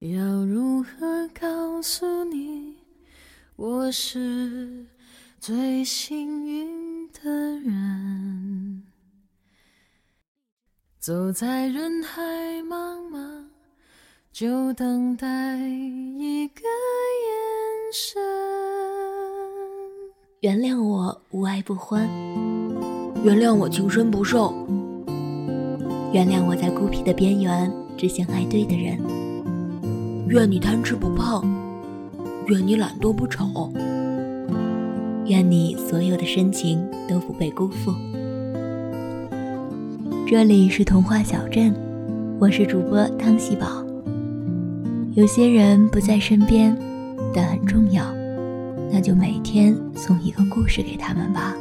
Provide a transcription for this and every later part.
要如何告诉你，我是最幸运的人？走在人海茫茫，就等待一个眼神。原谅我无爱不欢，原谅我情深不寿，原谅我在孤僻的边缘只想爱对的人。愿你贪吃不胖，愿你懒惰不丑，愿你所有的深情都不被辜负。这里是童话小镇，我是主播汤喜宝。有些人不在身边，但很重要。那就每天送一个故事给他们吧。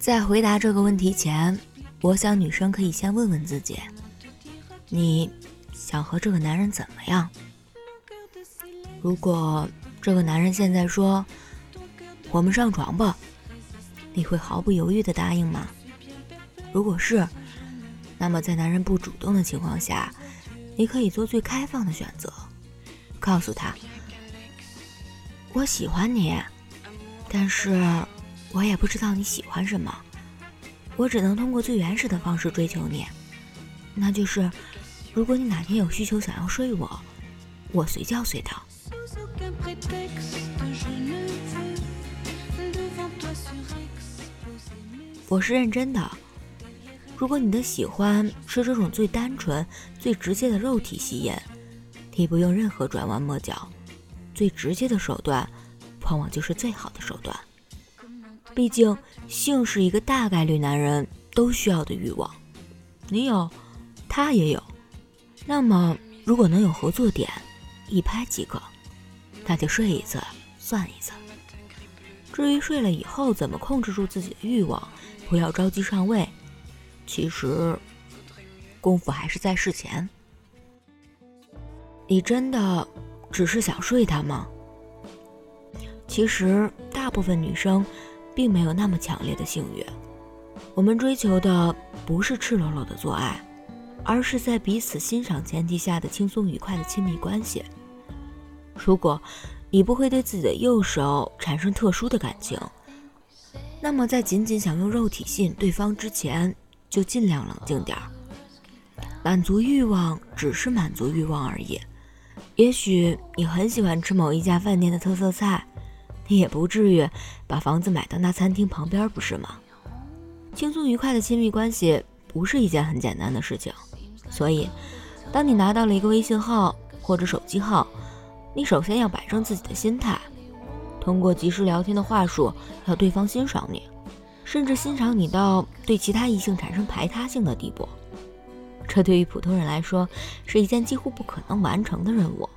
在回答这个问题前，我想女生可以先问问自己：你想和这个男人怎么样？如果这个男人现在说“我们上床吧”，你会毫不犹豫的答应吗？如果是，那么在男人不主动的情况下，你可以做最开放的选择。告诉他，我喜欢你，但是我也不知道你喜欢什么，我只能通过最原始的方式追求你，那就是，如果你哪天有需求想要睡我，我随叫随到。我是认真的，如果你的喜欢是这种最单纯、最直接的肉体吸引。你不用任何转弯抹角，最直接的手段，往往就是最好的手段。毕竟，性是一个大概率男人都需要的欲望，你有，他也有。那么，如果能有合作点，一拍即可，那就睡一次算一次。至于睡了以后怎么控制住自己的欲望，不要着急上位，其实，功夫还是在事前。你真的只是想睡他吗？其实大部分女生并没有那么强烈的性欲，我们追求的不是赤裸裸的做爱，而是在彼此欣赏前提下的轻松愉快的亲密关系。如果你不会对自己的右手产生特殊的感情，那么在仅仅想用肉体吸引对方之前，就尽量冷静点儿。满足欲望只是满足欲望而已。也许你很喜欢吃某一家饭店的特色菜，你也不至于把房子买到那餐厅旁边，不是吗？轻松愉快的亲密关系不是一件很简单的事情，所以，当你拿到了一个微信号或者手机号，你首先要摆正自己的心态，通过及时聊天的话术，要对方欣赏你，甚至欣赏你到对其他异性产生排他性的地步。这对于普通人来说是一件几乎不可能完成的任务。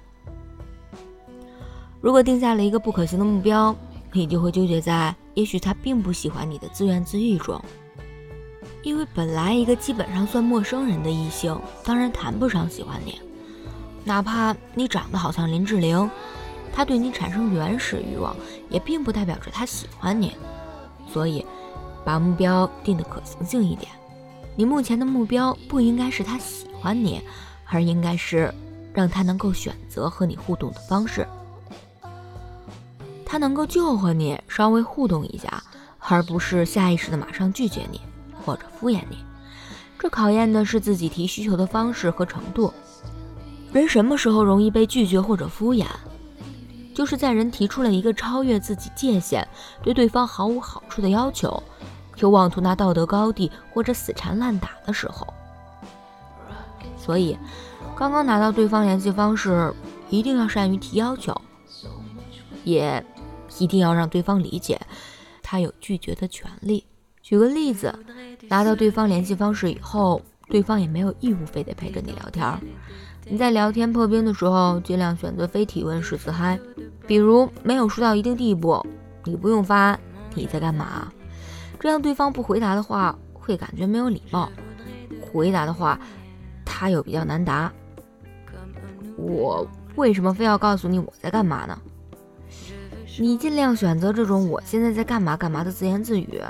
如果定下了一个不可行的目标，你就会纠结在也许他并不喜欢你的自怨自艾中。因为本来一个基本上算陌生人的异性，当然谈不上喜欢你。哪怕你长得好像林志玲，他对你产生原始欲望，也并不代表着他喜欢你。所以，把目标定得可行性一点。你目前的目标不应该是他喜欢你，而应该是让他能够选择和你互动的方式。他能够就和你稍微互动一下，而不是下意识的马上拒绝你或者敷衍你。这考验的是自己提需求的方式和程度。人什么时候容易被拒绝或者敷衍？就是在人提出了一个超越自己界限、对对方毫无好处的要求。又妄图拿道德高地或者死缠烂打的时候，所以刚刚拿到对方联系方式，一定要善于提要求，也一定要让对方理解，他有拒绝的权利。举个例子，拿到对方联系方式以后，对方也没有义务非得陪着你聊天。你在聊天破冰的时候，尽量选择非提问式自嗨，比如没有说到一定地步，你不用发你在干嘛，这样对方不回答的话，会感觉没有礼貌；回答的话，他又比较难答。我为什么非要告诉你我在干嘛呢？你尽量选择这种我现在在干嘛干嘛的自言自语。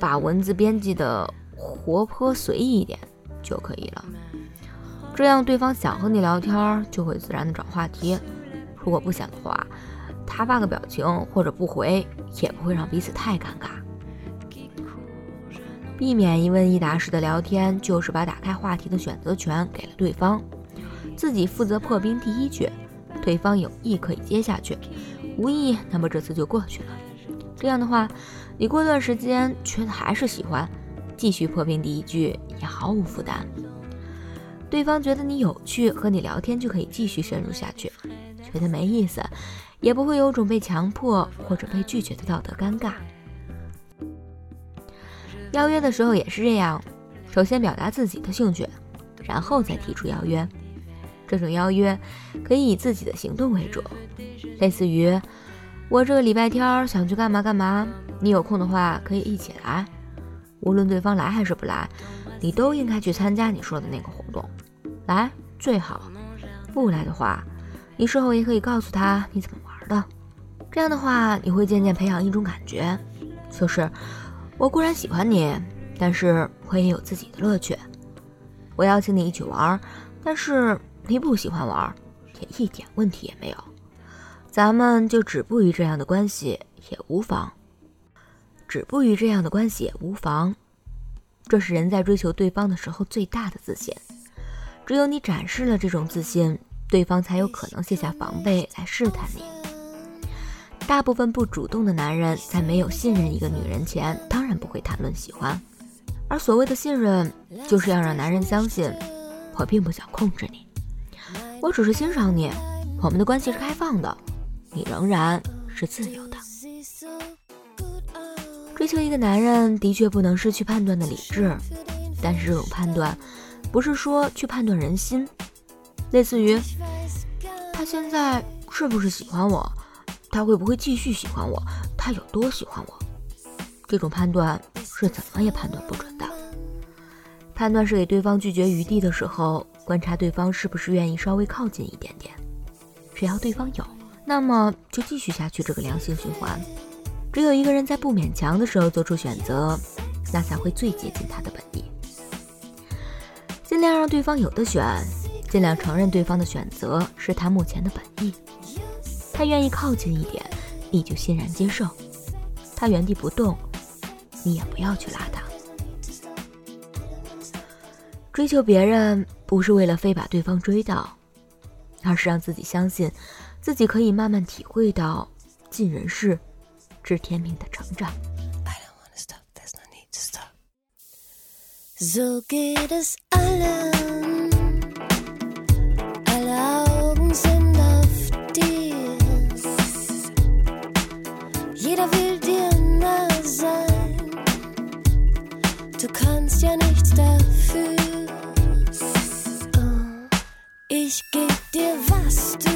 把文字编辑的活泼随意一点就可以了，这样对方想和你聊天就会自然的找话题。如果不想的话，他发个表情或者不回也不会让彼此太尴尬。避免一问一答式的聊天，就是把打开话题的选择权给了对方，自己负责破冰第一句，对方有意可以接下去，无意那么这次就过去了。这样的话。你过段时间觉得还是喜欢，继续破冰第一句也毫无负担。对方觉得你有趣，和你聊天就可以继续深入下去；觉得没意思，也不会有种被强迫或者被拒绝的道德尴尬。邀约的时候也是这样，首先表达自己的兴趣，然后再提出邀约。这种邀约可以以自己的行动为主，类似于。我这个礼拜天想去干嘛干嘛，你有空的话可以一起来。无论对方来还是不来，你都应该去参加你说的那个活动。来最好，不来的话，你事后也可以告诉他你怎么玩的。这样的话，你会渐渐培养一种感觉，就是我固然喜欢你，但是我也有自己的乐趣。我邀请你一起玩，但是你不喜欢玩，也一点问题也没有。咱们就止步于这样的关系也无妨，止步于这样的关系也无妨。这是人在追求对方的时候最大的自信。只有你展示了这种自信，对方才有可能卸下防备来试探你。大部分不主动的男人在没有信任一个女人前，当然不会谈论喜欢。而所谓的信任，就是要让男人相信，我并不想控制你，我只是欣赏你，我们的关系是开放的。你仍然是自由的。追求一个男人的确不能失去判断的理智，但是这种判断不是说去判断人心，类似于他现在是不是喜欢我，他会不会继续喜欢我，他有多喜欢我，这种判断是怎么也判断不准的。判断是给对方拒绝余地的时候，观察对方是不是愿意稍微靠近一点点，只要对方有。那么就继续下去这个良性循环。只有一个人在不勉强的时候做出选择，那才会最接近他的本意。尽量让对方有的选，尽量承认对方的选择是他目前的本意。他愿意靠近一点，你就欣然接受；他原地不动，你也不要去拉他。追求别人不是为了非把对方追到而是让自己相信自己可以慢慢体会到尽人事知天命的成长。Alle of dir, was du